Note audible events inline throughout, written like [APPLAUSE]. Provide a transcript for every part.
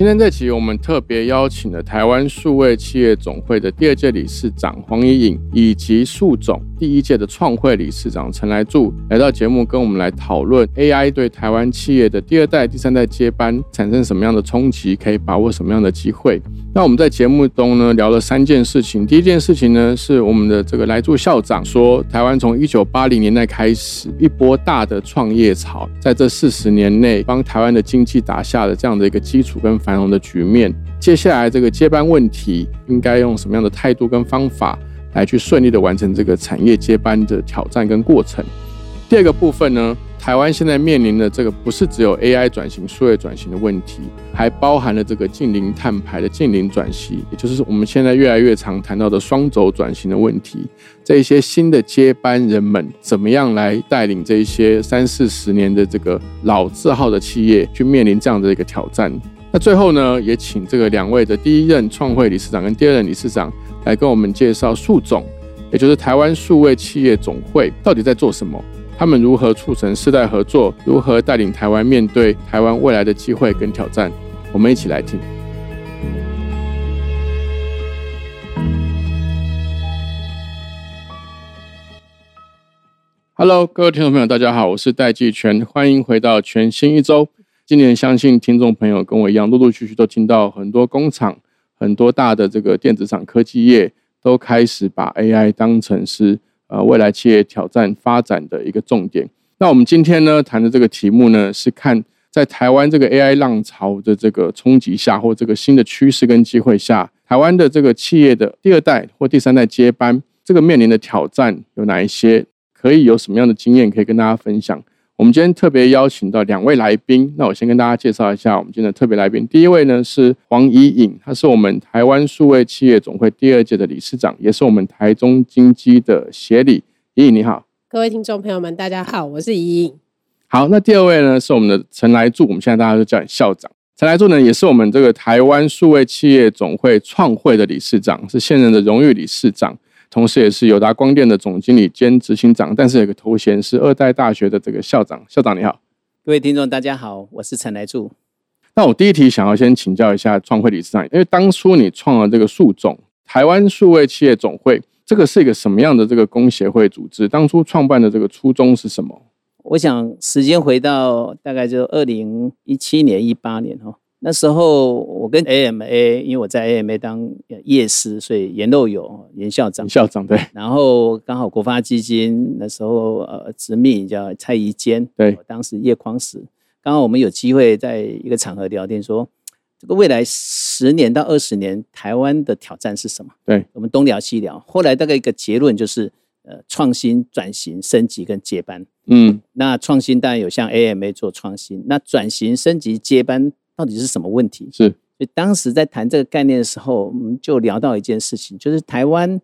今天这期我们特别邀请了台湾数位企业总会的第二届理事长黄怡颖，以及数总第一届的创会理事长陈来柱来到节目，跟我们来讨论 AI 对台湾企业的第二代、第三代接班产生什么样的冲击，可以把握什么样的机会。那我们在节目中呢聊了三件事情，第一件事情呢是我们的这个来柱校长说，台湾从一九八零年代开始一波大的创业潮，在这四十年内帮台湾的经济打下了这样的一个基础跟。繁荣的局面，接下来这个接班问题，应该用什么样的态度跟方法来去顺利的完成这个产业接班的挑战跟过程？第二个部分呢，台湾现在面临的这个不是只有 AI 转型、数位转型的问题，还包含了这个近零碳排的近零转型，也就是我们现在越来越常谈到的双轴转型的问题。这一些新的接班人们，怎么样来带领这一些三四十年的这个老字号的企业，去面临这样的一个挑战？那最后呢，也请这个两位的第一任创会理事长跟第二任理事长来跟我们介绍数总，也就是台湾数位企业总会到底在做什么，他们如何促成世代合作，如何带领台湾面对台湾未来的机会跟挑战，我们一起来听。Hello，各位听众朋友，大家好，我是戴季全，欢迎回到全新一周。今年相信听众朋友跟我一样，陆陆续续都听到很多工厂、很多大的这个电子厂、科技业都开始把 AI 当成是呃未来企业挑战发展的一个重点。那我们今天呢谈的这个题目呢，是看在台湾这个 AI 浪潮的这个冲击下，或这个新的趋势跟机会下，台湾的这个企业的第二代或第三代接班，这个面临的挑战有哪一些？可以有什么样的经验可以跟大家分享？我们今天特别邀请到两位来宾，那我先跟大家介绍一下我们今天的特别来宾。第一位呢是黄怡颖，他是我们台湾数位企业总会第二届的理事长，也是我们台中金基的协理。怡颖你好，各位听众朋友们，大家好，我是怡颖。好，那第二位呢是我们的陈来柱，我们现在大家都叫你校长。陈来柱呢也是我们这个台湾数位企业总会创会的理事长，是现任的荣誉理事长。同时，也是友达光电的总经理兼执行长，但是有个头衔是二代大学的这个校长。校长你好，各位听众大家好，我是陈来柱。那我第一题想要先请教一下创会理事长，因为当初你创了这个数总台湾数位企业总会，这个是一个什么样的这个工协会组织？当初创办的这个初衷是什么？我想时间回到大概就二零一七年、一八年哈。那时候我跟 AMA，因为我在 AMA 当夜师，所以严肉友严校长，校长对。然后刚好国发基金那时候呃执秘叫蔡宜坚，对，当时叶匡时，刚好我们有机会在一个场合聊天，说这个未来十年到二十年台湾的挑战是什么？对，我们东聊西聊，后来大概一个结论就是呃创新、转型、升级跟接班。嗯，那创新当然有像 AMA 做创新，那转型、升级、接班。到底是什么问题？是，所以当时在谈这个概念的时候，我们就聊到一件事情，就是台湾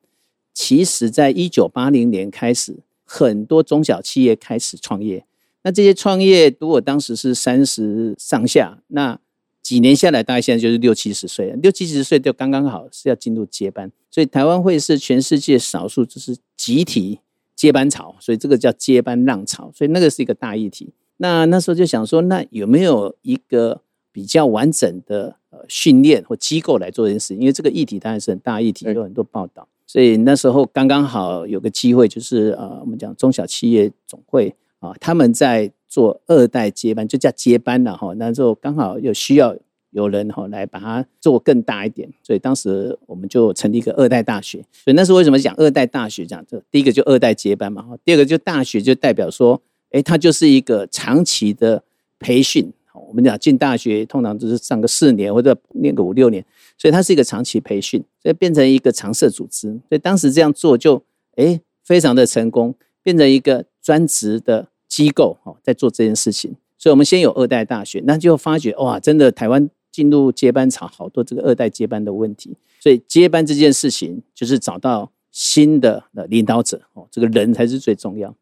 其实在一九八零年开始，很多中小企业开始创业。那这些创业，如果当时是三十上下，那几年下来，大概现在就是六七十岁，六七十岁就刚刚好是要进入接班。所以台湾会是全世界少数就是集体接班潮，所以这个叫接班浪潮。所以那个是一个大议题。那那时候就想说，那有没有一个？比较完整的呃训练或机构来做这件事，因为这个议题当然是很大议题，有很多报道，所以那时候刚刚好有个机会，就是呃我们讲中小企业总会啊，他们在做二代接班，就叫接班了哈。那时候刚好有需要有人哈来把它做更大一点，所以当时我们就成立一个二代大学。所以那时候为什么讲二代大学？讲这第一个就二代接班嘛，第二个就大学就代表说，哎，它就是一个长期的培训。我们讲进大学通常都是上个四年或者念个五六年，所以它是一个长期培训，所以变成一个常设组织。所以当时这样做就哎非常的成功，变成一个专职的机构哦，在做这件事情。所以我们先有二代大学，那就发觉哇，真的台湾进入接班潮，好多这个二代接班的问题。所以接班这件事情就是找到新的的领导者哦，这个人才是最重要。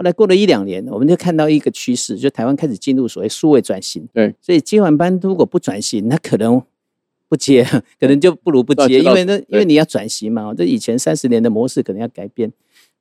后来过了一两年，我们就看到一个趋势，就台湾开始进入所谓数位转型。对，所以接完班如果不转型，那可能不接，[LAUGHS] 可能就不如不接，因为那因为你要转型嘛，这以前三十年的模式可能要改变。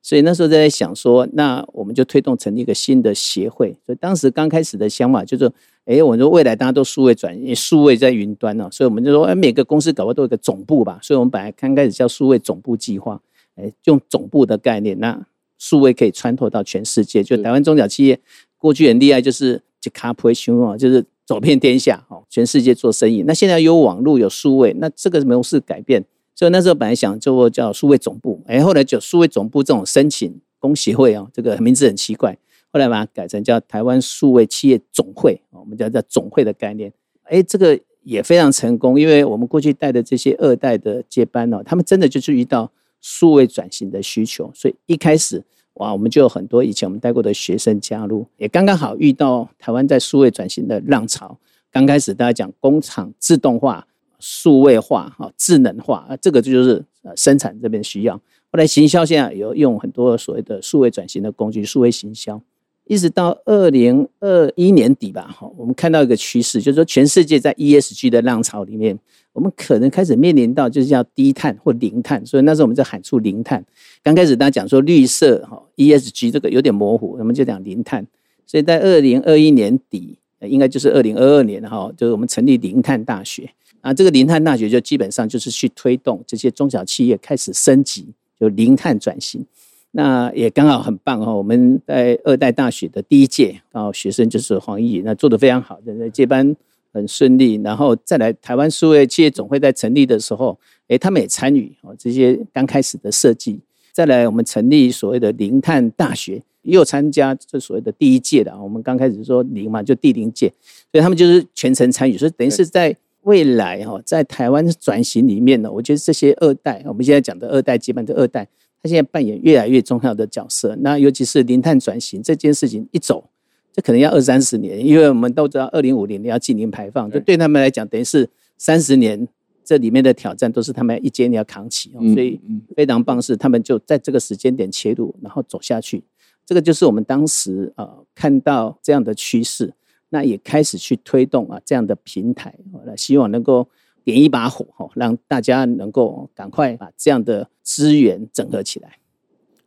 所以那时候在想说，那我们就推动成立一个新的协会。所以当时刚开始的想法就是，哎，我说未来大家都数位转，数位在云端呢，所以我们就说，哎，每个公司搞不好都有个总部吧。所以我们本来刚开始叫数位总部计划，哎，用总部的概念，那数位可以穿透到全世界。就台湾中小企业过去很厉害，就是就卡普雄啊，就是走遍天下哦，全世界做生意。那现在有网络有数位，那这个模式改变。所以那时候本来想做叫数位总部，哎，后来就数位总部这种申请工协会啊，这个名字很奇怪，后来把它改成叫台湾数位企业总会，我们叫叫总会的概念，哎，这个也非常成功，因为我们过去带的这些二代的接班哦，他们真的就是遇到数位转型的需求，所以一开始哇，我们就有很多以前我们带过的学生加入，也刚刚好遇到台湾在数位转型的浪潮，刚开始大家讲工厂自动化。数位化、哈智能化啊，这个就是呃生产这边需要。后来行销现在有用很多所谓的数位转型的工具，数位行销，一直到二零二一年底吧，哈，我们看到一个趋势，就是说全世界在 ESG 的浪潮里面，我们可能开始面临到就是叫低碳或零碳，所以那时候我们在喊出零碳。刚开始大家讲说绿色哈 ESG 这个有点模糊，我们就讲零碳。所以在二零二一年底，应该就是二零二二年哈，就是我们成立零碳大学。啊，这个零碳大学就基本上就是去推动这些中小企业开始升级，就零碳转型。那也刚好很棒哈，我们在二代大学的第一届，刚好学生就是黄奕，那做的非常好，的接班很顺利。然后再来台湾数位企业总会在成立的时候，诶，他们也参与哦这些刚开始的设计。再来我们成立所谓的零碳大学，又参加这所谓的第一届的啊，我们刚开始说零嘛，就第零届，所以他们就是全程参与，所以等于是在。未来哈，在台湾转型里面呢，我觉得这些二代，我们现在讲的二代接班的二代，他现在扮演越来越重要的角色。那尤其是零碳转型这件事情一走，这可能要二三十年，因为我们都知道二零五零年要进零排放，这对他们来讲等于是三十年，这里面的挑战都是他们一肩要扛起。所以非常棒是他们就在这个时间点切入，然后走下去。这个就是我们当时呃看到这样的趋势。那也开始去推动啊这样的平台，来希望能够点一把火哈，让大家能够赶快把这样的资源整合起来。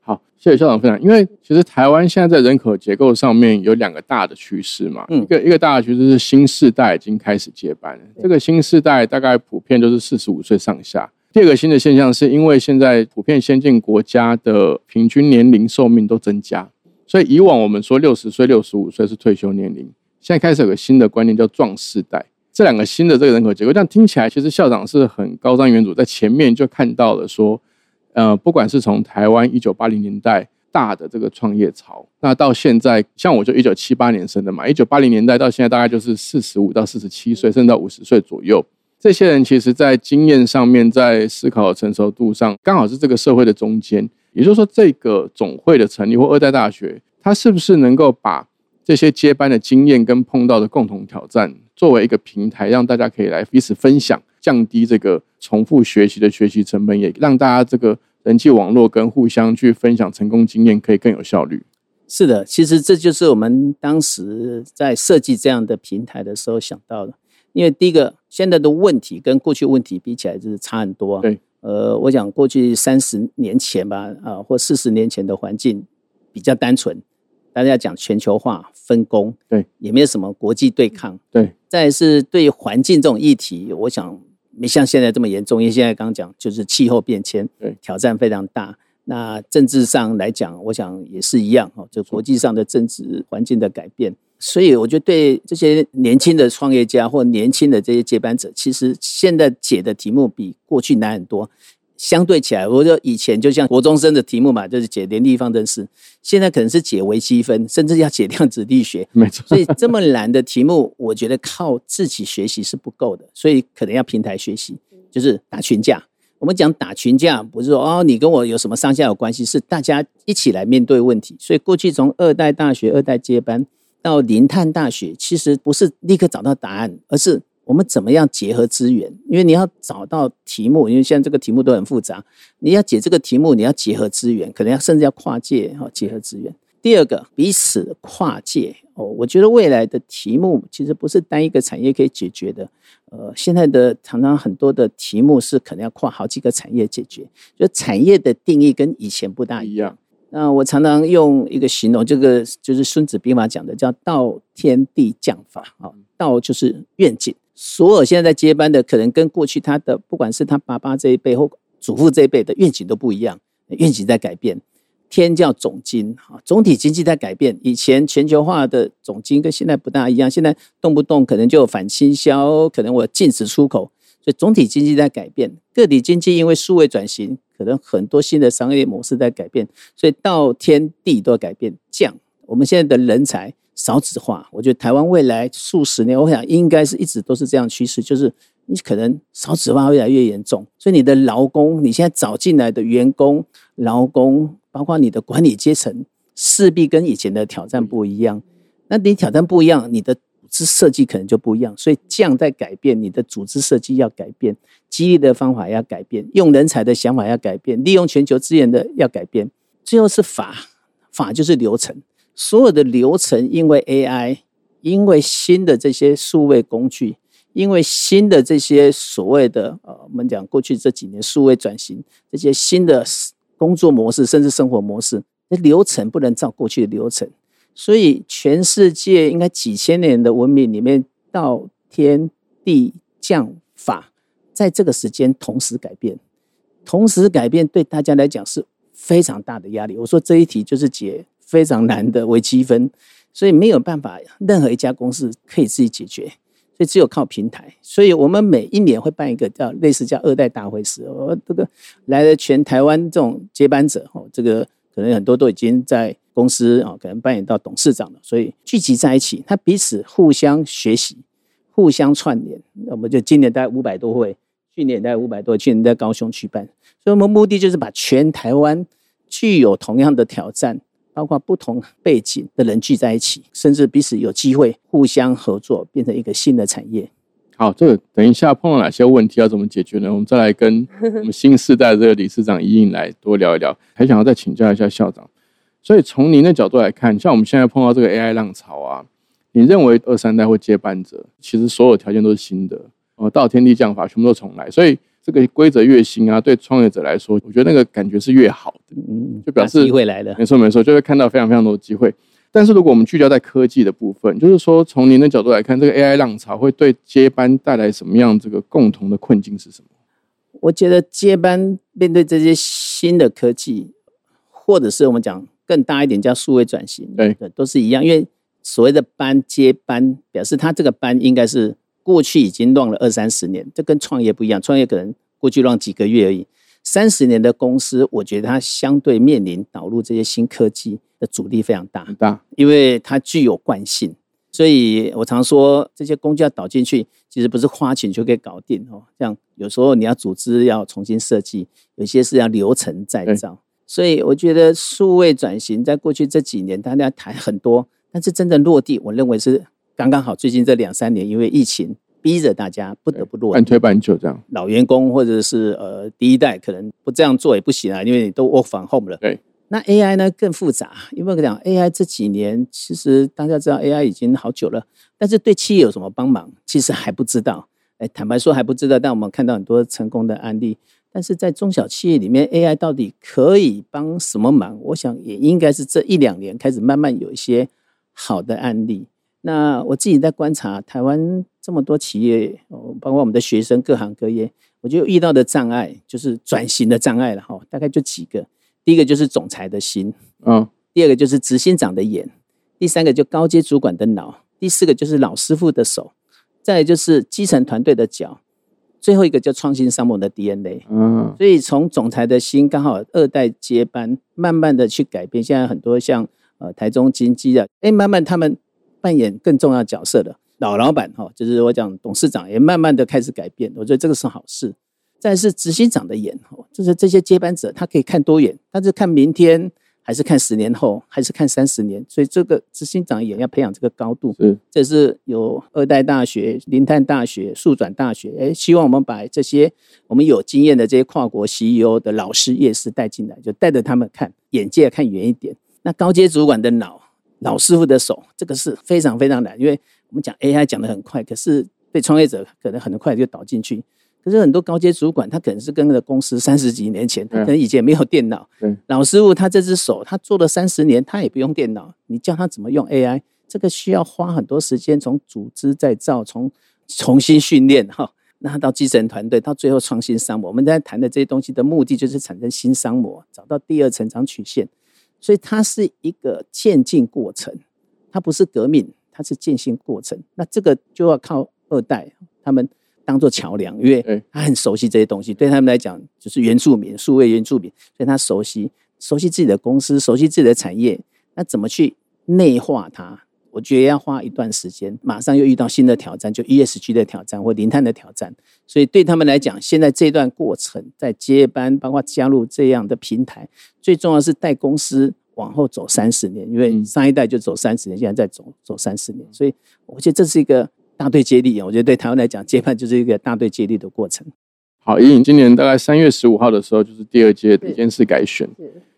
好，谢谢校长分享。因为其实台湾现在在人口结构上面有两个大的趋势嘛，嗯一个一个大的趋势是新世代已经开始接班，这个新世代大概普遍都是四十五岁上下。第二个新的现象是因为现在普遍先进国家的平均年龄寿命都增加，所以以往我们说六十岁、六十五岁是退休年龄。现在开始有个新的观念叫“壮世代”，这两个新的这个人口结构，这样听起来其实校长是很高瞻远瞩，在前面就看到了说，呃，不管是从台湾一九八零年代大的这个创业潮，那到现在，像我就一九七八年生的嘛，一九八零年代到现在大概就是四十五到四十七岁，甚至到五十岁左右，这些人其实在经验上面，在思考成熟度上，刚好是这个社会的中间。也就是说，这个总会的成立或二代大学，它是不是能够把这些接班的经验跟碰到的共同挑战，作为一个平台，让大家可以来彼此分享，降低这个重复学习的学习成本，也让大家这个人际网络跟互相去分享成功经验可以更有效率。是的，其实这就是我们当时在设计这样的平台的时候想到的。因为第一个，现在的问题跟过去问题比起来就是差很多。对，呃，我想过去三十年前吧，啊，或四十年前的环境比较单纯。大家讲全球化分工，对，也没有什么国际对抗，对。再是对环境这种议题，我想没像现在这么严重，因为现在刚刚讲就是气候变迁，对，挑战非常大。那政治上来讲，我想也是一样哦，就国际上的政治环境的改变。所以我觉得对这些年轻的创业家或年轻的这些接班者，其实现在解的题目比过去难很多。相对起来，我就以前就像国中生的题目嘛，就是解联立方程式，现在可能是解微积分，甚至要解量子力学。[LAUGHS] 没错，所以这么难的题目，我觉得靠自己学习是不够的，所以可能要平台学习，就是打群架。我们讲打群架，不是说哦你跟我有什么上下有关系，是大家一起来面对问题。所以过去从二代大学、二代接班到零碳大学，其实不是立刻找到答案，而是我们怎么样结合资源？因为你要找到题目，因为现在这个题目都很复杂，你要解这个题目，你要结合资源，可能要甚至要跨界哈，结合资源。第二个，彼此跨界哦，我觉得未来的题目其实不是单一个产业可以解决的。呃，现在的常常很多的题目是可能要跨好几个产业解决，就产业的定义跟以前不大一样。那我常常用一个形容，这个就是《孙子兵法》讲的，叫“道天地将法”。啊，道就是愿景。所有现在在接班的，可能跟过去他的不管是他爸爸这一辈或祖父这一辈的愿景都不一样，愿景在改变。天叫总经，哈，总体经济在改变。以前全球化的总经跟现在不大一样，现在动不动可能就反倾销，可能我禁止出口，所以总体经济在改变。个体经济因为数位转型，可能很多新的商业模式在改变，所以到天地都要改变。降，我们现在的人才少子化，我觉得台湾未来数十年，我想应该是一直都是这样趋势，就是你可能少子化越来越严重，所以你的劳工，你现在找进来的员工，劳工。包括你的管理阶层势必跟以前的挑战不一样，那你挑战不一样，你的组织设计可能就不一样。所以降在改变，你的组织设计要改变，激励的方法要改变，用人才的想法要改变，利用全球资源的要改变。最后是法，法就是流程，所有的流程因为 AI，因为新的这些数位工具，因为新的这些所谓的呃，我们讲过去这几年数位转型，这些新的。工作模式甚至生活模式，那流程不能照过去的流程，所以全世界应该几千年的文明里面，到天地降法，在这个时间同时改变，同时改变对大家来讲是非常大的压力。我说这一题就是解非常难的微积分，所以没有办法任何一家公司可以自己解决。所以只有靠平台，所以我们每一年会办一个叫类似叫二代大会时，我这个来了全台湾这种接班者哦，这个可能很多都已经在公司啊，可能扮演到董事长了，所以聚集在一起，他彼此互相学习，互相串联。那我们就今年大概五百多会，去年大概五百多，去年在高雄举办，所以我们目的就是把全台湾具有同样的挑战。包括不同背景的人聚在一起，甚至彼此有机会互相合作，变成一个新的产业。好，这个等一下碰到哪些问题要怎么解决呢？我们再来跟 [LAUGHS] 我们新时代的这个理事长一应来多聊一聊。还想要再请教一下校长，所以从您的角度来看，像我们现在碰到这个 AI 浪潮啊，你认为二三代或接班者，其实所有条件都是新的，呃，到天地降法全部都重来，所以。这个规则越新啊，对创业者来说，我觉得那个感觉是越好，嗯，就表示机会来了。没错没错，就会看到非常非常多的机会。但是如果我们聚焦在科技的部分，就是说从您的角度来看，这个 AI 浪潮会对接班带来什么样这个共同的困境是什么？我觉得接班面对这些新的科技，或者是我们讲更大一点叫数位转型，对，都是一样。因为所谓的班接班，表示他这个班应该是。过去已经乱了二三十年，这跟创业不一样。创业可能过去乱几个月而已，三十年的公司，我觉得它相对面临导入这些新科技的阻力非常大，很大，因为它具有惯性。所以我常说，这些工具要导进去，其实不是花钱就可以搞定哦。像有时候你要组织要重新设计，有些是要流程再造。所以我觉得数位转型在过去这几年大家谈很多，但是真正落地，我认为是。刚刚好，最近这两三年，因为疫情逼着大家不得不落半推半就这样。老员工或者是呃第一代，可能不这样做也不行啊，因为你都 work from home 了。对。那 AI 呢更复杂，因为讲 AI 这几年，其实大家知道 AI 已经好久了，但是对企业有什么帮忙，其实还不知道。哎，坦白说还不知道，但我们看到很多成功的案例。但是在中小企业里面，AI 到底可以帮什么忙？我想也应该是这一两年开始慢慢有一些好的案例。那我自己在观察台湾这么多企业，哦，包括我们的学生，各行各业，我觉得遇到的障碍就是转型的障碍了哈。大概就几个，第一个就是总裁的心，嗯，第二个就是执行长的眼，第三个就高阶主管的脑，第四个就是老师傅的手，再就是基层团队的脚，最后一个叫创新商盟的 DNA。嗯，所以从总裁的心刚好二代接班，慢慢的去改变。现在很多像呃台中金基的，哎，慢慢他们。扮演更重要角色的老老板哈，就是我讲董事长也慢慢的开始改变，我觉得这个是好事。再是执行长的眼哈，就是这些接班者他可以看多远，他是看明天还是看十年后，还是看三十年？所以这个执行长也要培养这个高度。嗯，这是有二代大学、林泰大学、数转大学，哎，希望我们把这些我们有经验的这些跨国 CEO 的老师、业师带进来，就带着他们看眼界看远一点。那高阶主管的脑、老师傅的手，这个是非常非常难，因为我们讲 AI 讲的很快，可是被创业者可能很快就倒进去。可是很多高阶主管，他可能是跟那个公司三十几年前，他可能以前没有电脑。[LAUGHS] 老师傅他这只手，他做了三十年，他也不用电脑。你叫他怎么用 AI，这个需要花很多时间，从组织再造，从重新训练哈，那到基层团队，到最后创新商模。我们在谈的这些东西的目的，就是产生新商模，找到第二成长曲线。所以它是一个渐进过程，它不是革命，它是渐进过程。那这个就要靠二代他们。当做桥梁，因为他很熟悉这些东西，对他们来讲就是原住民，数位原住民，所以他熟悉熟悉自己的公司，熟悉自己的产业。那怎么去内化它？我觉得要花一段时间。马上又遇到新的挑战，就 ESG 的挑战或零碳的挑战。所以对他们来讲，现在这段过程在接班，包括加入这样的平台，最重要是带公司往后走三十年，因为上一代就走三十年，现在再走走三十年。所以我觉得这是一个。大队接力，我觉得对台湾来讲，接班就是一个大队接力的过程。好，隐隐今年大概三月十五号的时候，就是第二届理监事改选，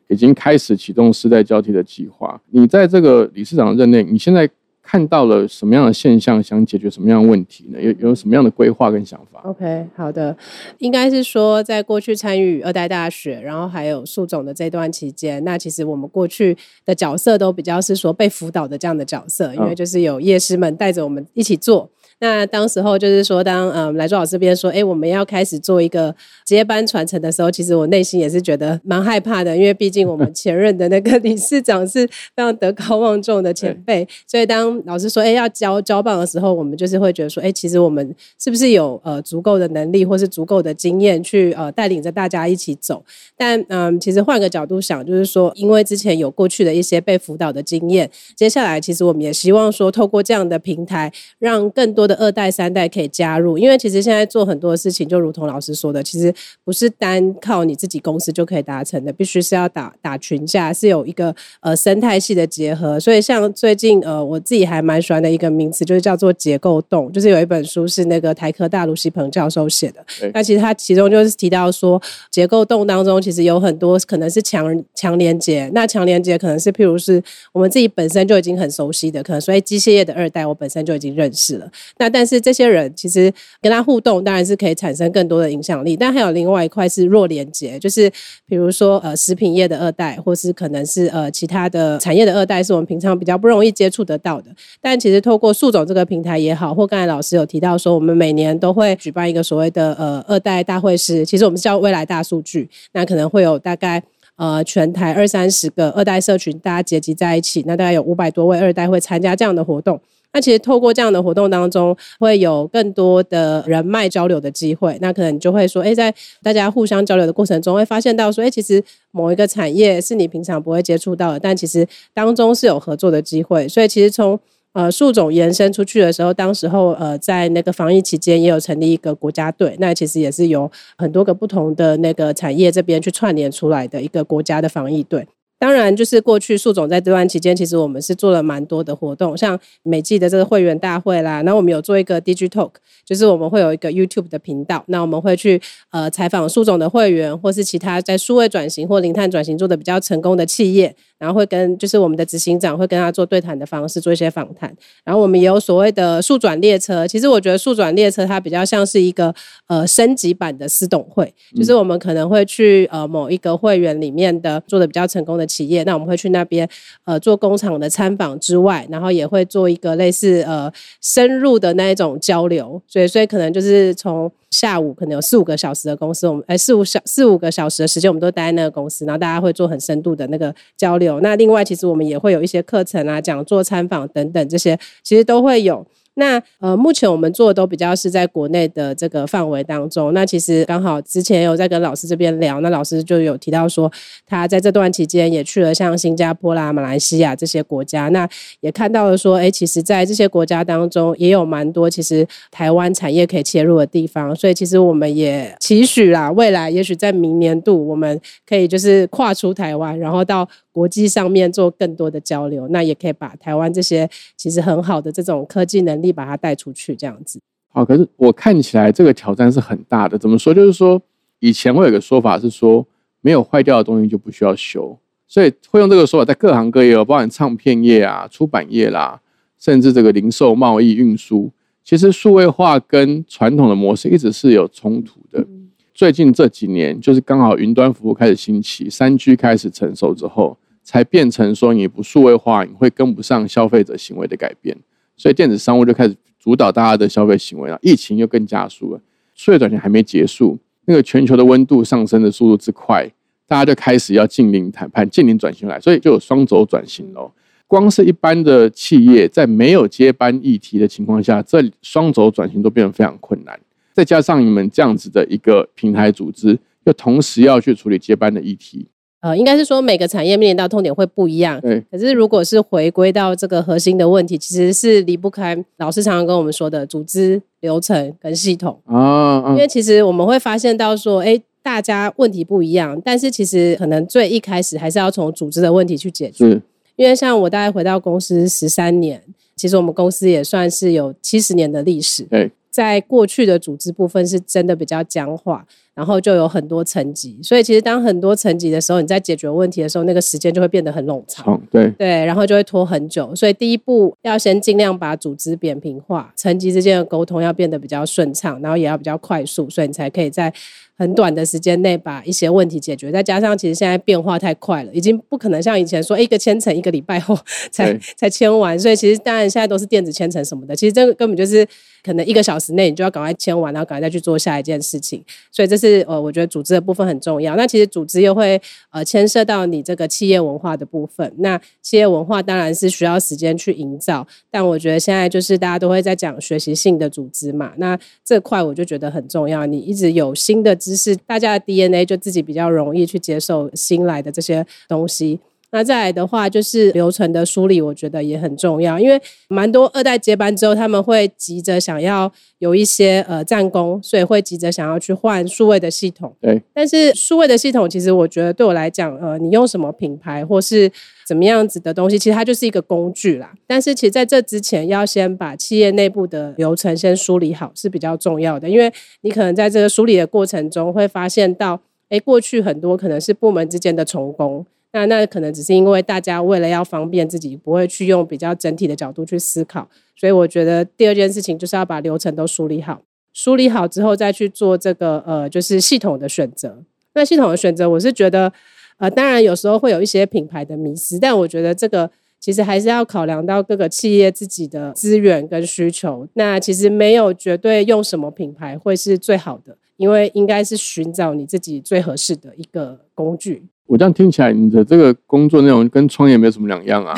已经开始启动世代交替的计划。你在这个理事长任内，你现在？看到了什么样的现象，想解决什么样的问题呢？有有什么样的规划跟想法？OK，好的，应该是说，在过去参与二代大学，然后还有树总的这段期间，那其实我们过去的角色都比较是说被辅导的这样的角色，因为就是有夜师们带着我们一起做。那当时候就是说，当嗯来做老师这边说，哎，我们要开始做一个接班传承的时候，其实我内心也是觉得蛮害怕的，因为毕竟我们前任的那个理事长是非常德高望重的前辈，[LAUGHS] 所以当老师说，哎，要交交棒的时候，我们就是会觉得说，哎，其实我们是不是有呃足够的能力，或是足够的经验去呃带领着大家一起走？但嗯，其实换个角度想，就是说，因为之前有过去的一些被辅导的经验，接下来其实我们也希望说，透过这样的平台，让更多的二代、三代可以加入，因为其实现在做很多事情，就如同老师说的，其实不是单靠你自己公司就可以达成的，必须是要打打群架，是有一个呃生态系的结合。所以像最近呃，我自己还蛮喜欢的一个名词，就是叫做结构洞，就是有一本书是那个台科大卢锡鹏教授写的。那其实他其中就是提到说，结构洞当中其实有很多可能是强强连接，那强连接可能是譬如是我们自己本身就已经很熟悉的，可能所以机械业的二代我本身就已经认识了。那但是这些人其实跟他互动，当然是可以产生更多的影响力。但还有另外一块是弱连接，就是比如说呃食品业的二代，或是可能是呃其他的产业的二代，是我们平常比较不容易接触得到的。但其实透过树总这个平台也好，或刚才老师有提到说，我们每年都会举办一个所谓的呃二代大会师，其实我们叫未来大数据。那可能会有大概呃全台二三十个二代社群，大家结集在一起，那大概有五百多位二代会参加这样的活动。那其实透过这样的活动当中，会有更多的人脉交流的机会。那可能你就会说，哎，在大家互相交流的过程中，会发现到说，哎，其实某一个产业是你平常不会接触到的，但其实当中是有合作的机会。所以其实从呃树种延伸出去的时候，当时候呃在那个防疫期间也有成立一个国家队，那其实也是由很多个不同的那个产业这边去串联出来的一个国家的防疫队。当然，就是过去树总在这段期间，其实我们是做了蛮多的活动，像每季的这个会员大会啦，那我们有做一个 Digitalk，就是我们会有一个 YouTube 的频道，那我们会去呃采访树总的会员，或是其他在数位转型或零碳转型做的比较成功的企业。然后会跟就是我们的执行长会跟他做对谈的方式做一些访谈，然后我们也有所谓的速转列车。其实我觉得速转列车它比较像是一个呃升级版的私董会，就是我们可能会去呃某一个会员里面的做的比较成功的企业，那我们会去那边呃做工厂的参访之外，然后也会做一个类似呃深入的那一种交流。所以所以可能就是从。下午可能有四五个小时的公司，我们哎四五小四五个小时的时间，我们都待在那个公司，然后大家会做很深度的那个交流。那另外，其实我们也会有一些课程啊、讲座、参访等等这些，其实都会有。那呃，目前我们做的都比较是在国内的这个范围当中。那其实刚好之前有在跟老师这边聊，那老师就有提到说，他在这段期间也去了像新加坡啦、马来西亚这些国家，那也看到了说，哎，其实在这些国家当中也有蛮多其实台湾产业可以切入的地方。所以其实我们也期许啦，未来也许在明年度我们可以就是跨出台湾，然后到国际上面做更多的交流，那也可以把台湾这些其实很好的这种科技能力把它带出去，这样子。好，可是我看起来这个挑战是很大的。怎么说？就是说，以前会有个说法是说，没有坏掉的东西就不需要修，所以会用这个说法在各行各业，包含唱片业啊、出版业啦，甚至这个零售、贸易、运输，其实数位化跟传统的模式一直是有冲突的。最近这几年，就是刚好云端服务开始兴起，三 G 开始成熟之后，才变成说你不数位化，你会跟不上消费者行为的改变，所以电子商务就开始。主导大家的消费行为了，疫情又更加速了，数位转型还没结束，那个全球的温度上升的速度之快，大家就开始要近邻谈判、近邻转型来，所以就有双轴转型喽。光是一般的企业在没有接班议题的情况下，这双轴转型都变得非常困难。再加上你们这样子的一个平台组织，又同时要去处理接班的议题。呃，应该是说每个产业面临到痛点会不一样。对。可是如果是回归到这个核心的问题，其实是离不开老师常常跟我们说的组织流程跟系统啊。因为其实我们会发现到说，哎，大家问题不一样，但是其实可能最一开始还是要从组织的问题去解决。因为像我大概回到公司十三年，其实我们公司也算是有七十年的历史。对。在过去的组织部分是真的比较僵化，然后就有很多层级，所以其实当很多层级的时候，你在解决问题的时候，那个时间就会变得很冗长，对对，然后就会拖很久。所以第一步要先尽量把组织扁平化，层级之间的沟通要变得比较顺畅，然后也要比较快速，所以你才可以在。很短的时间内把一些问题解决，再加上其实现在变化太快了，已经不可能像以前说一个签成一个礼拜后才才签完，所以其实当然现在都是电子签成什么的，其实这个根本就是可能一个小时内你就要赶快签完，然后赶快再去做下一件事情。所以这是是呃，我觉得组织的部分很重要。那其实组织又会呃牵涉到你这个企业文化的部分。那企业文化当然是需要时间去营造，但我觉得现在就是大家都会在讲学习性的组织嘛，那这块我就觉得很重要。你一直有新的。知识，大家的 DNA 就自己比较容易去接受新来的这些东西。那再来的话，就是流程的梳理，我觉得也很重要。因为蛮多二代接班之后，他们会急着想要有一些呃战功，所以会急着想要去换数位的系统。对，但是数位的系统，其实我觉得对我来讲，呃，你用什么品牌或是怎么样子的东西，其实它就是一个工具啦。但是其实在这之前，要先把企业内部的流程先梳理好是比较重要的，因为你可能在这个梳理的过程中会发现到，哎，过去很多可能是部门之间的重工。那那可能只是因为大家为了要方便自己，不会去用比较整体的角度去思考，所以我觉得第二件事情就是要把流程都梳理好，梳理好之后再去做这个呃，就是系统的选择。那系统的选择，我是觉得呃，当然有时候会有一些品牌的迷失，但我觉得这个其实还是要考量到各个企业自己的资源跟需求。那其实没有绝对用什么品牌会是最好的，因为应该是寻找你自己最合适的一个工具。我这样听起来，你的这个工作内容跟创业没有什么两样啊。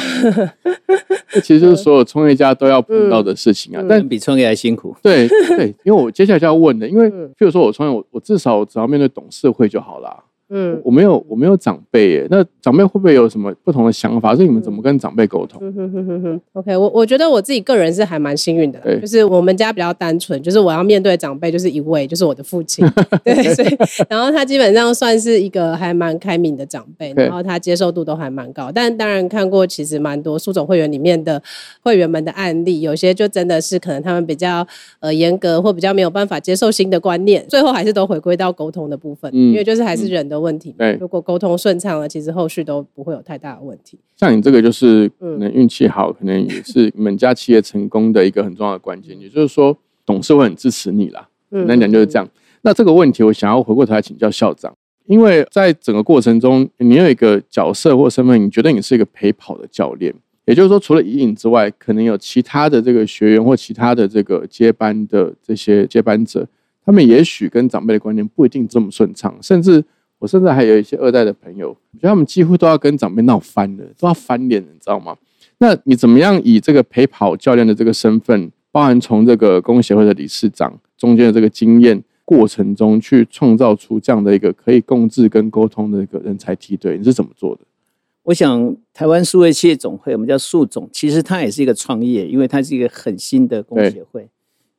[LAUGHS] 这其实就是所有创业家都要碰到的事情啊，但比创业还辛苦。对对，因为我接下来就要问的，因为譬如说我创业，我我至少只要面对董事会就好了。嗯，我没有，我没有长辈耶。那长辈会不会有什么不同的想法？所以你们怎么跟长辈沟通？OK，我我觉得我自己个人是还蛮幸运的，就是我们家比较单纯，就是我要面对长辈就是一位，就是我的父亲。[LAUGHS] 对，所以然后他基本上算是一个还蛮开明的长辈，然后他接受度都还蛮高。但当然看过其实蛮多苏总会员里面的会员们的案例，有些就真的是可能他们比较呃严格，或比较没有办法接受新的观念，最后还是都回归到沟通的部分，因为就是还是人的。问题，对，如果沟通顺畅了，其实后续都不会有太大的问题。像你这个，就是可能运气好，可能也是你们家企业成功的一个很重要的关键。也就是说，董事会很支持你啦。嗯，那讲就是这样。那这个问题，我想要回过头来请教校长，因为在整个过程中，你有一个角色或身份，你觉得你是一个陪跑的教练。也就是说，除了伊颖之外，可能有其他的这个学员或其他的这个接班的这些接班者，他们也许跟长辈的观念不一定这么顺畅，甚至。我甚至还有一些二代的朋友，我觉得他们几乎都要跟长辈闹翻了，都要翻脸，你知道吗？那你怎么样以这个陪跑教练的这个身份，包含从这个工协会的理事长中间的这个经验过程中，去创造出这样的一个可以共治跟沟通的一个人才梯队，你是怎么做的？我想台湾数位企业总会，我们叫数总，其实它也是一个创业，因为它是一个很新的工协会，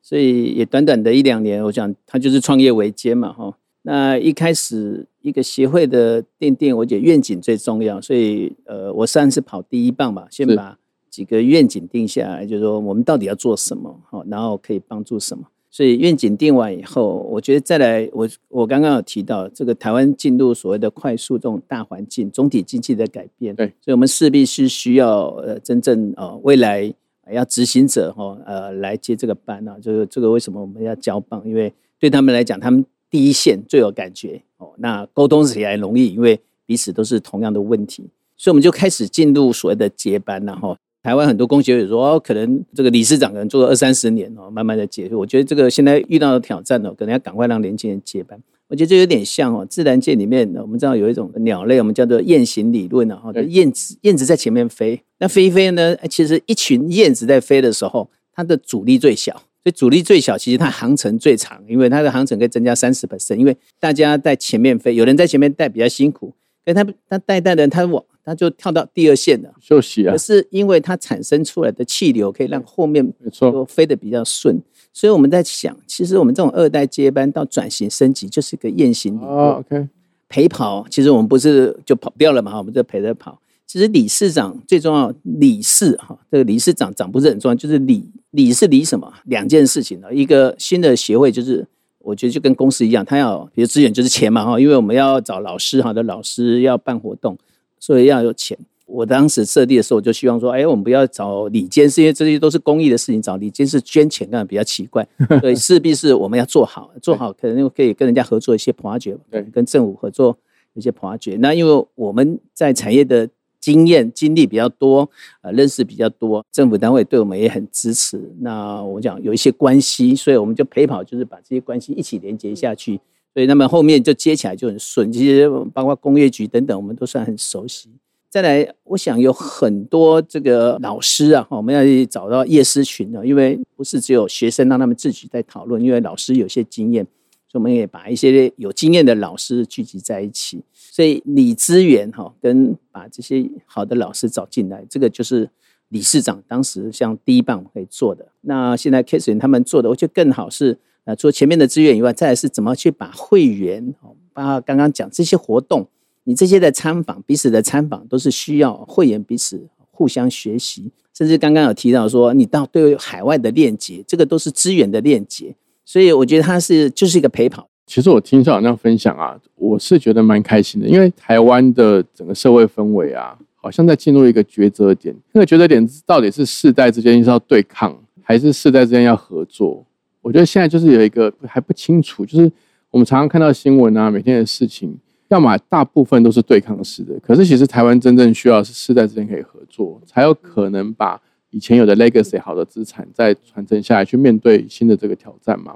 所以也短短的一两年，我想它就是创业维艰嘛，哈。那一开始一个协会的奠定，我觉得愿景最重要，所以呃，我算是跑第一棒吧，先把几个愿景定下来，就是说我们到底要做什么，好，然后可以帮助什么。所以愿景定完以后，我觉得再来，我我刚刚有提到这个台湾进入所谓的快速这种大环境，总体经济的改变，对，所以我们势必是需要呃真正呃未来要执行者哈呃来接这个班啊，就是这个为什么我们要交棒？因为对他们来讲，他们第一线最有感觉哦，那沟通起来容易，因为彼此都是同样的问题，所以我们就开始进入所谓的接班然后。台湾很多工学会说，哦，可能这个理事长可能做了二三十年哦，慢慢的接。我觉得这个现在遇到的挑战哦，可能要赶快让年轻人接班。我觉得这有点像哦，自然界里面我们知道有一种鸟类，我们叫做雁行理论啊，哈，燕子燕子在前面飞，那飞飞呢，其实一群燕子在飞的时候，它的阻力最小，所以阻力最小，其实它航程最长，因为它的航程可以增加三十 percent，因为大家在前面飞，有人在前面带比较辛苦，可是他他带带的人他往。他就跳到第二线了，休息啊。可是因为它产生出来的气流可以让后面没错飞得比较顺，所以我们在想，其实我们这种二代接班到转型升级就是个雁行理论。OK，陪跑，其实我们不是就跑掉了嘛？我们就陪着跑。其实理事长最重要，理事哈，这个理事长长不是很重要，就是理理是理什么？两件事情呢一个新的协会，就是我觉得就跟公司一样，他要比如资源就是钱嘛哈，因为我们要找老师哈的老师要办活动。所以要有钱。我当时设立的时候，我就希望说，哎，我们不要找里监，是因为这些都是公益的事情，找里监是捐钱，当然比较奇怪。[LAUGHS] 所以势必是我们要做好，做好可能可以跟人家合作一些挖掘，对，跟政府合作一些挖掘。那因为我们在产业的经验、经历比较多，呃，认识比较多，政府单位对我们也很支持。那我讲有一些关系，所以我们就陪跑，就是把这些关系一起连接下去。所以，那么后面就接起来就很顺。其实，包括工业局等等，我们都算很熟悉。再来，我想有很多这个老师啊，我们要找到夜师群的，因为不是只有学生让他们自己在讨论，因为老师有些经验，所以我们也把一些有经验的老师聚集在一起。所以，理资源哈，跟把这些好的老师找进来，这个就是理事长当时像第一棒可以做的。那现在 k a s e n 他们做的，我觉得更好是。啊，除了前面的资源以外，再来是怎么去把会员，包括刚刚讲这些活动，你这些的参访，彼此的参访都是需要会员彼此互相学习，甚至刚刚有提到说，你到对海外的链接，这个都是资源的链接，所以我觉得它是就是一个陪跑。其实我听校长那样分享啊，我是觉得蛮开心的，因为台湾的整个社会氛围啊，好像在进入一个抉择点，那个抉择点到底是世代之间是要对抗，还是世代之间要合作？我觉得现在就是有一个还不清楚，就是我们常常看到新闻啊，每天的事情，要么大部分都是对抗式的。可是其实台湾真正需要是世代之间可以合作，才有可能把以前有的 legacy 好的资产再传承下来，去面对新的这个挑战嘛。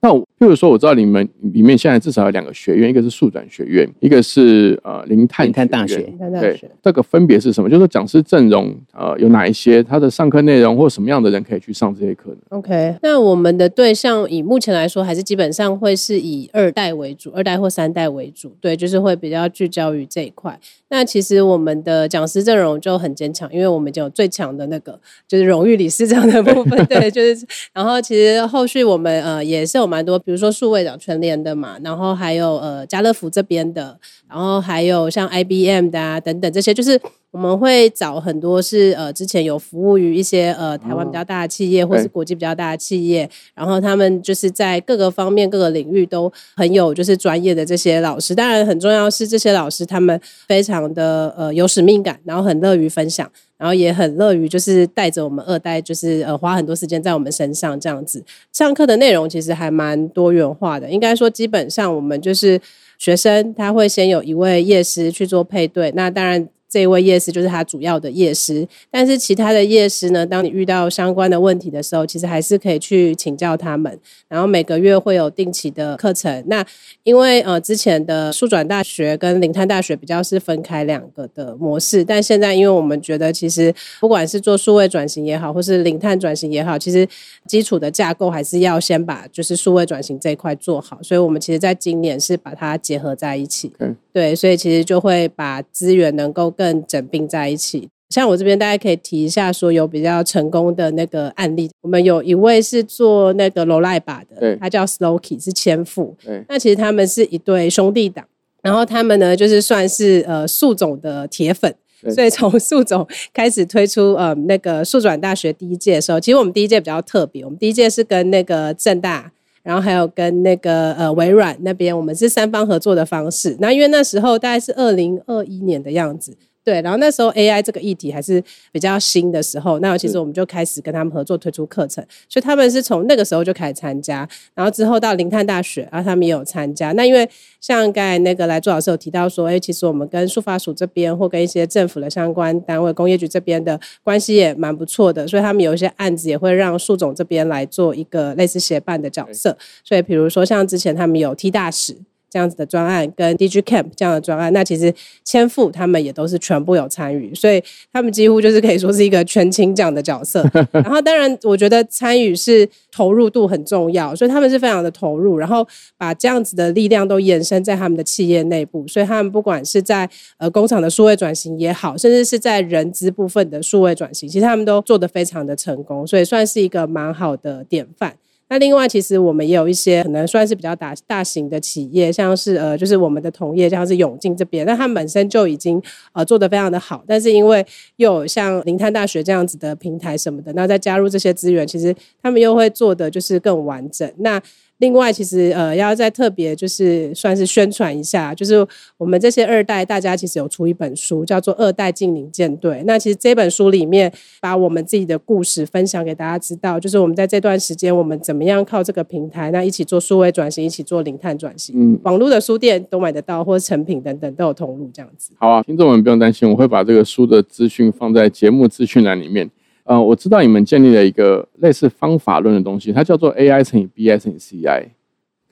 那譬如说，我知道你们里面现在至少有两个学院，一个是速转学院，一个是呃零碳大学。对，这个分别是什么？就是讲师阵容呃有哪一些？他的上课内容或什么样的人可以去上这些课呢？OK，那我们的对象以目前来说，还是基本上会是以二代为主，二代或三代为主。对，就是会比较聚焦于这一块。那其实我们的讲师阵容就很坚强，因为我们就有最强的那个就是荣誉理事长的部分。[LAUGHS] 对，就是然后其实后续我们呃也是有。蛮多，比如说数位的全联的嘛，然后还有呃家乐福这边的，然后还有像 IBM 的啊等等这些，就是我们会找很多是呃之前有服务于一些呃台湾比较大的企业或是国际比较大的企业，然后他们就是在各个方面各个领域都很有就是专业的这些老师，当然很重要是这些老师他们非常的呃有使命感，然后很乐于分享。然后也很乐于就是带着我们二代，就是呃花很多时间在我们身上这样子。上课的内容其实还蛮多元化的，应该说基本上我们就是学生他会先有一位夜师去做配对，那当然这一位夜师就是他主要的夜师，但是其他的夜师呢，当你遇到相关的问题的时候，其实还是可以去请教他们。然后每个月会有定期的课程。那因为呃之前的数转大学跟林泰大学比较是分开两个的模式，但现在因为我们觉得其实不管是做数位转型也好，或是零碳转型也好，其实基础的架构还是要先把就是数位转型这一块做好。所以我们其实在今年是把它结合在一起。嗯对，所以其实就会把资源能够更整并在一起。像我这边，大家可以提一下，说有比较成功的那个案例。我们有一位是做那个罗赖把的，他叫 Slowkey，是千富。那其实他们是一对兄弟党，然后他们呢就是算是呃树总的铁粉，所以从树总开始推出呃那个树转大学第一届的时候，其实我们第一届比较特别，我们第一届是跟那个正大。然后还有跟那个呃微软那边，我们是三方合作的方式。那因为那时候大概是二零二一年的样子。对，然后那时候 AI 这个议题还是比较新的时候，那其实我们就开始跟他们合作推出课程，所以他们是从那个时候就开始参加，然后之后到林探大学，然后他们也有参加。那因为像刚才那个来做老师有提到说，哎，其实我们跟数法署这边或跟一些政府的相关单位、工业局这边的关系也蛮不错的，所以他们有一些案子也会让树总这边来做一个类似协办的角色。所以比如说像之前他们有 T 大使。这样子的专案跟 DG Camp 这样的专案，那其实千富他们也都是全部有参与，所以他们几乎就是可以说是一个全勤奖的角色。[LAUGHS] 然后当然，我觉得参与是投入度很重要，所以他们是非常的投入，然后把这样子的力量都延伸在他们的企业内部，所以他们不管是在呃工厂的数位转型也好，甚至是在人资部分的数位转型，其实他们都做得非常的成功，所以算是一个蛮好的典范。那另外，其实我们也有一些可能算是比较大大型的企业，像是呃，就是我们的同业，像是永进这边，那它本身就已经呃做得非常的好，但是因为又有像林泰大学这样子的平台什么的，那再加入这些资源，其实他们又会做的就是更完整。那另外，其实呃，要再特别就是算是宣传一下，就是我们这些二代，大家其实有出一本书，叫做《二代进领舰队》。那其实这本书里面，把我们自己的故事分享给大家知道，就是我们在这段时间，我们怎么样靠这个平台，那一起做数位转型，一起做零碳转型。嗯，网络的书店都买得到，或者成品等等都有通路这样子。好啊，听众们不用担心，我会把这个书的资讯放在节目资讯栏里面。呃，我知道你们建立了一个类似方法论的东西，它叫做 AI 乘以 BI 乘以 CI，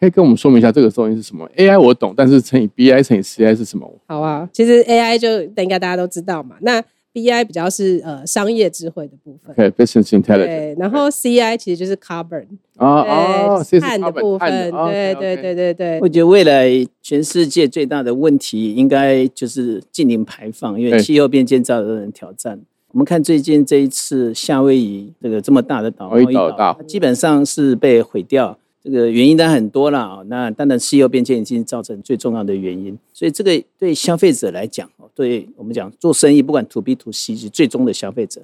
可以跟我们说明一下这个东西是什么？AI 我懂，但是乘以 BI 乘以 CI 是什么？好啊，其实 AI 就应该大家都知道嘛。那 BI 比较是呃商业智慧的部分，OK，business intelligence。对，然后 CI 其实就是 carbon 啊哦，碳的部分。对对对对对。我觉得未来全世界最大的问题应该就是近零排放，因为气候变迁造成的挑战。我们看最近这一次夏威夷这个这么大的岛，岛基本上是被毁掉。这个原因当然很多了啊。那当然气候变迁已经造成最重要的原因。所以这个对消费者来讲，对我们讲做生意，不管 to B to C，是最终的消费者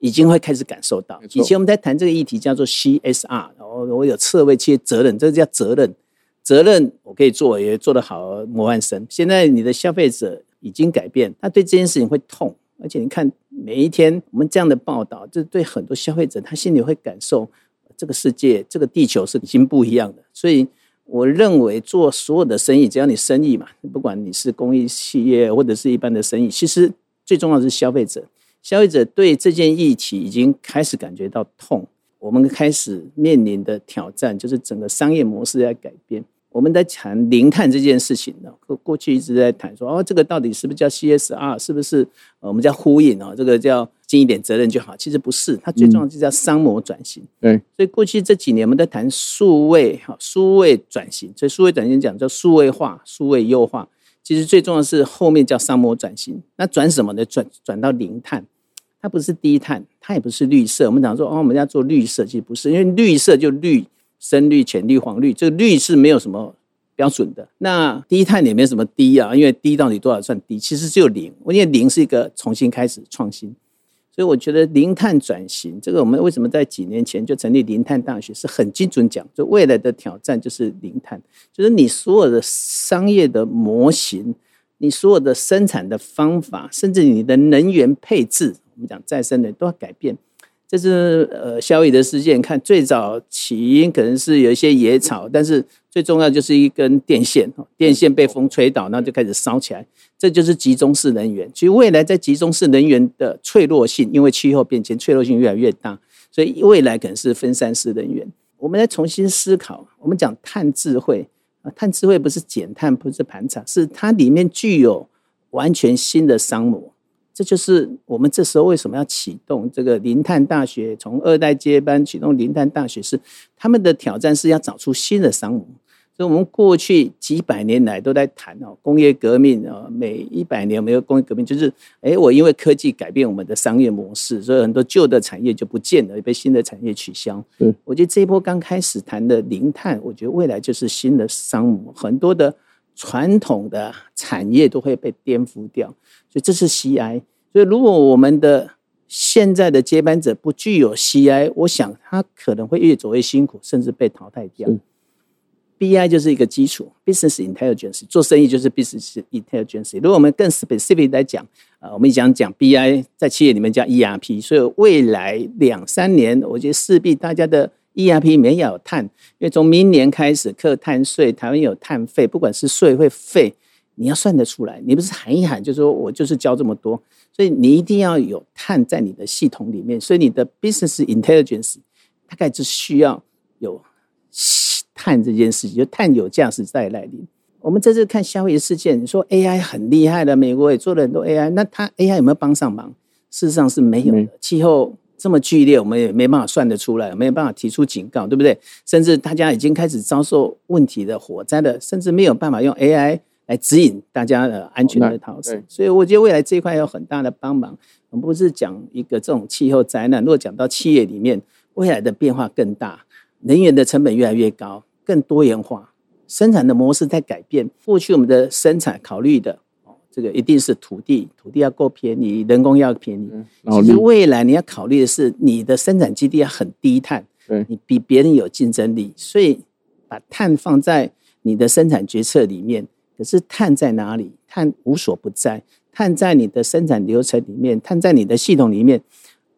已经会开始感受到。以前我们在谈这个议题叫做 CSR，然后我有侧位企业责任，这叫责任。责任我可以做，也做得好，模范生。现在你的消费者已经改变，他对这件事情会痛。而且你看，每一天我们这样的报道，这对很多消费者，他心里会感受，这个世界、这个地球是已经不一样的。所以，我认为做所有的生意，只要你生意嘛，不管你是公益企业或者是一般的生意，其实最重要的是消费者。消费者对这件议题已经开始感觉到痛，我们开始面临的挑战就是整个商业模式在改变。我们在谈零碳这件事情呢，过过去一直在谈说，哦，这个到底是不是叫 CSR？是不是我们叫呼应哦？这个叫尽一点责任就好。其实不是，它最重要就叫商模转型。对，所以过去这几年我们在谈数位哈，数位转型。所以数位转型讲叫数位化、数位优化。其实最重要是后面叫商模转型。那转什么呢？转转到零碳，它不是低碳，它也不是绿色。我们讲说，哦，我们要做绿色，其实不是，因为绿色就绿。深绿、浅绿、黄绿，这个绿是没有什么标准的。那低碳也没什么低啊，因为低到底多少算低？其实只有零，因为零是一个重新开始创新。所以我觉得零碳转型，这个我们为什么在几年前就成立零碳大学，是很精准讲，就未来的挑战就是零碳，就是你所有的商业的模型，你所有的生产的方法，甚至你的能源配置，我们讲再生能都要改变。这是呃消夷的事件，看最早起因可能是有一些野草，但是最重要就是一根电线，电线被风吹倒，那就开始烧起来，这就是集中式能源。其实未来在集中式能源的脆弱性，因为气候变迁，脆弱性越来越大，所以未来可能是分散式能源。我们来重新思考，我们讲碳智慧啊，碳智慧不是减碳，不是盘查，是它里面具有完全新的商模。这就是我们这时候为什么要启动这个零碳大学，从二代接班启动零碳大学，是他们的挑战是要找出新的商模。所以，我们过去几百年来都在谈哦，工业革命啊，每一百年没有工业革命，就是哎，我因为科技改变我们的商业模式，所以很多旧的产业就不见了，被新的产业取消。嗯，我觉得这一波刚开始谈的零碳，我觉得未来就是新的商模，很多的传统的产业都会被颠覆掉。所以这是 CI。所以如果我们的现在的接班者不具有 CI，我想他可能会越走越辛苦，甚至被淘汰掉。B I 就是一个基础，business intelligence 做生意就是 business intelligence。如果我们更 specific 来讲，啊，我们讲讲 B I 在企业里面叫 E R P，所以未来两三年，我觉得势必大家的 E R P 里面要有碳，因为从明年开始课碳税，台湾有碳费，不管是税会费，你要算得出来，你不是喊一喊就说我就是交这么多，所以你一定要有碳在你的系统里面，所以你的 business intelligence 大概就需要有。碳这件事情，就碳有价值在来临。我们这次看消费事件，你说 AI 很厉害的，美国也做了很多 AI，那它 AI 有没有帮上忙？事实上是没有的。气候这么剧烈，我们也没办法算得出来，没有办法提出警告，对不对？甚至大家已经开始遭受问题的火灾的，甚至没有办法用 AI 来指引大家的安全的逃生。所以我觉得未来这一块有很大的帮忙。我们不是讲一个这种气候灾难，如果讲到企业里面未来的变化更大，能源的成本越来越高。更多元化生产的模式在改变。过去我们的生产考虑的哦，这个一定是土地，土地要够便宜，人工要便宜。其实未来你要考虑的是，你的生产基地要很低碳，你比别人有竞争力。所以把碳放在你的生产决策里面。可是碳在哪里？碳无所不在，碳在你的生产流程里面，碳在你的系统里面。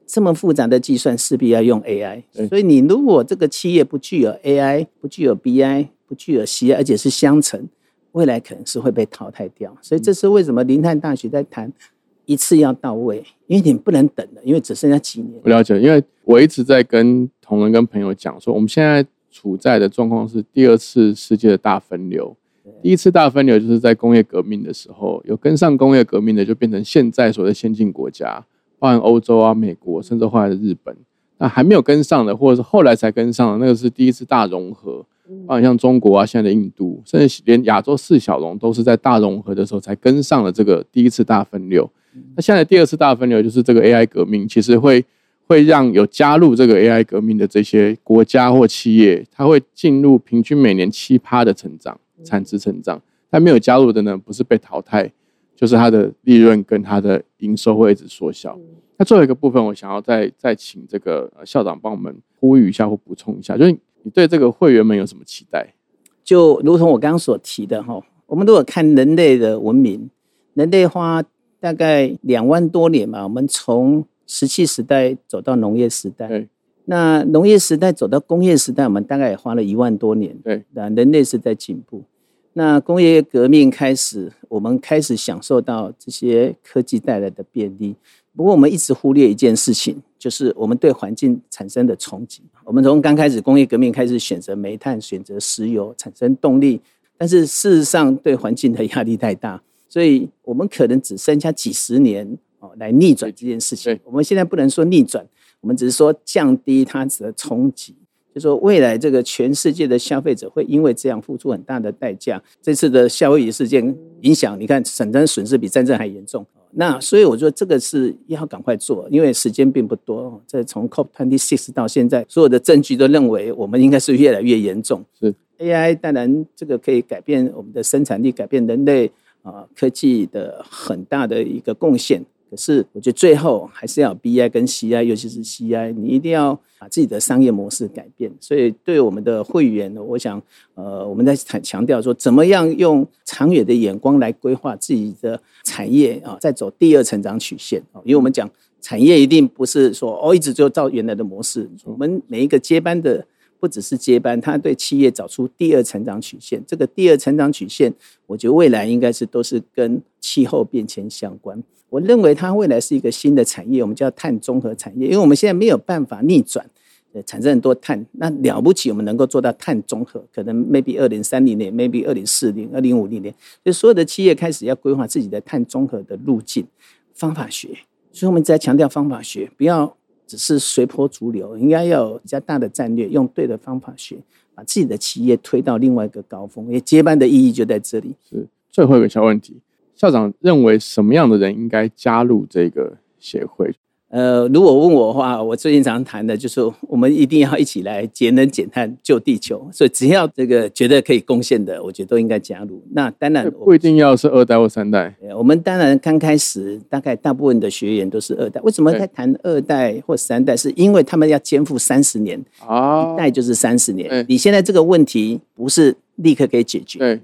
这么复杂的计算势必要用 AI，所以你如果这个企业不具有 AI，不具有 BI，不具有 CI，而且是相乘，未来可能是会被淘汰掉。所以这是为什么林泰大学在谈一次要到位，因为你不能等了，因为只剩下几年。不了解，因为我一直在跟同仁跟朋友讲说，我们现在处在的状况是第二次世界的大分流。第一次大分流就是在工业革命的时候，有跟上工业革命的就变成现在所谓先进国家。包含欧洲啊、美国，甚至后来的日本，那还没有跟上的，或者是后来才跟上的，那个是第一次大融合。包含像中国啊、现在的印度，甚至连亚洲四小龙都是在大融合的时候才跟上了这个第一次大分流。那现在第二次大分流就是这个 AI 革命，其实会会让有加入这个 AI 革命的这些国家或企业，它会进入平均每年七趴的成长产值成长，但没有加入的呢，不是被淘汰。就是它的利润跟它的营收会一直缩小。那最后一个部分，我想要再再请这个校长帮我们呼吁一下或补充一下，就是你对这个会员们有什么期待？就如同我刚刚所提的哈，我们如果看人类的文明，人类花大概两万多年嘛，我们从石器时代走到农业时代，那农业时代走到工业时代，我们大概也花了一万多年。对，那人类是在进步。那工业革命开始，我们开始享受到这些科技带来的便利。不过，我们一直忽略一件事情，就是我们对环境产生的冲击。我们从刚开始工业革命开始选择煤炭、选择石油产生动力，但是事实上对环境的压力太大，所以我们可能只剩下几十年哦来逆转这件事情。我们现在不能说逆转，我们只是说降低它的冲击。就说未来这个全世界的消费者会因为这样付出很大的代价。这次的夏威夷事件影响，你看产生损失比战争还严重。那所以我说这个是要赶快做，因为时间并不多。这从 twenty six 到现在，所有的证据都认为我们应该是越来越严重。是 AI 当然这个可以改变我们的生产力，改变人类啊科技的很大的一个贡献。可是，我觉得最后还是要 B I 跟 C I，尤其是 C I，你一定要把自己的商业模式改变。所以，对我们的会员，我想，呃，我们在强调说，怎么样用长远的眼光来规划自己的产业啊，再走第二成长曲线啊。因为我们讲产业一定不是说哦一直就照原来的模式。我们每一个接班的不只是接班，他对企业找出第二成长曲线。这个第二成长曲线，我觉得未来应该是都是跟气候变迁相关。我认为它未来是一个新的产业，我们叫碳综合产业，因为我们现在没有办法逆转。呃产生很多碳，那了不起，我们能够做到碳综合，可能 maybe 二零三零年，maybe 二零四零、二零五零年，就所有的企业开始要规划自己的碳综合的路径、方法学。所以我们在强调方法学，不要只是随波逐流，应该要有比较大的战略，用对的方法学，把自己的企业推到另外一个高峰。因为接班的意义就在这里。是最后一个小问题，校长认为什么样的人应该加入这个协会？呃，如果问我的话，我最近常谈的就是我们一定要一起来节能减碳救地球。所以只要这个觉得可以贡献的，我觉得都应该加入。那当然不一定要是二代或三代。我们当然刚开始大概大部分的学员都是二代。为什么在谈二代或三代？是因为他们要肩负三十年啊，一代就是三十年。你现在这个问题不是立刻可以解决。对，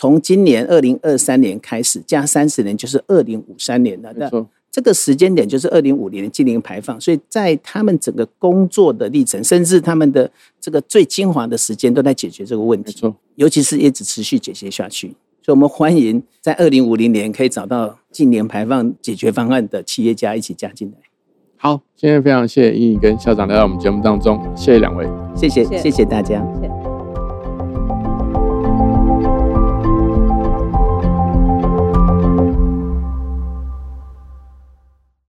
从今年二零二三年开始加三十年，就是二零五三年了。没错。这个时间点就是二零五零的净零排放，所以在他们整个工作的历程，甚至他们的这个最精华的时间，都在解决这个问题。没错，尤其是一直持续解决下去。所以，我们欢迎在二零五零年可以找到近零排放解决方案的企业家一起加进来。好，今天非常谢谢英语跟校长来到我们节目当中，谢谢两位，谢谢谢谢大家。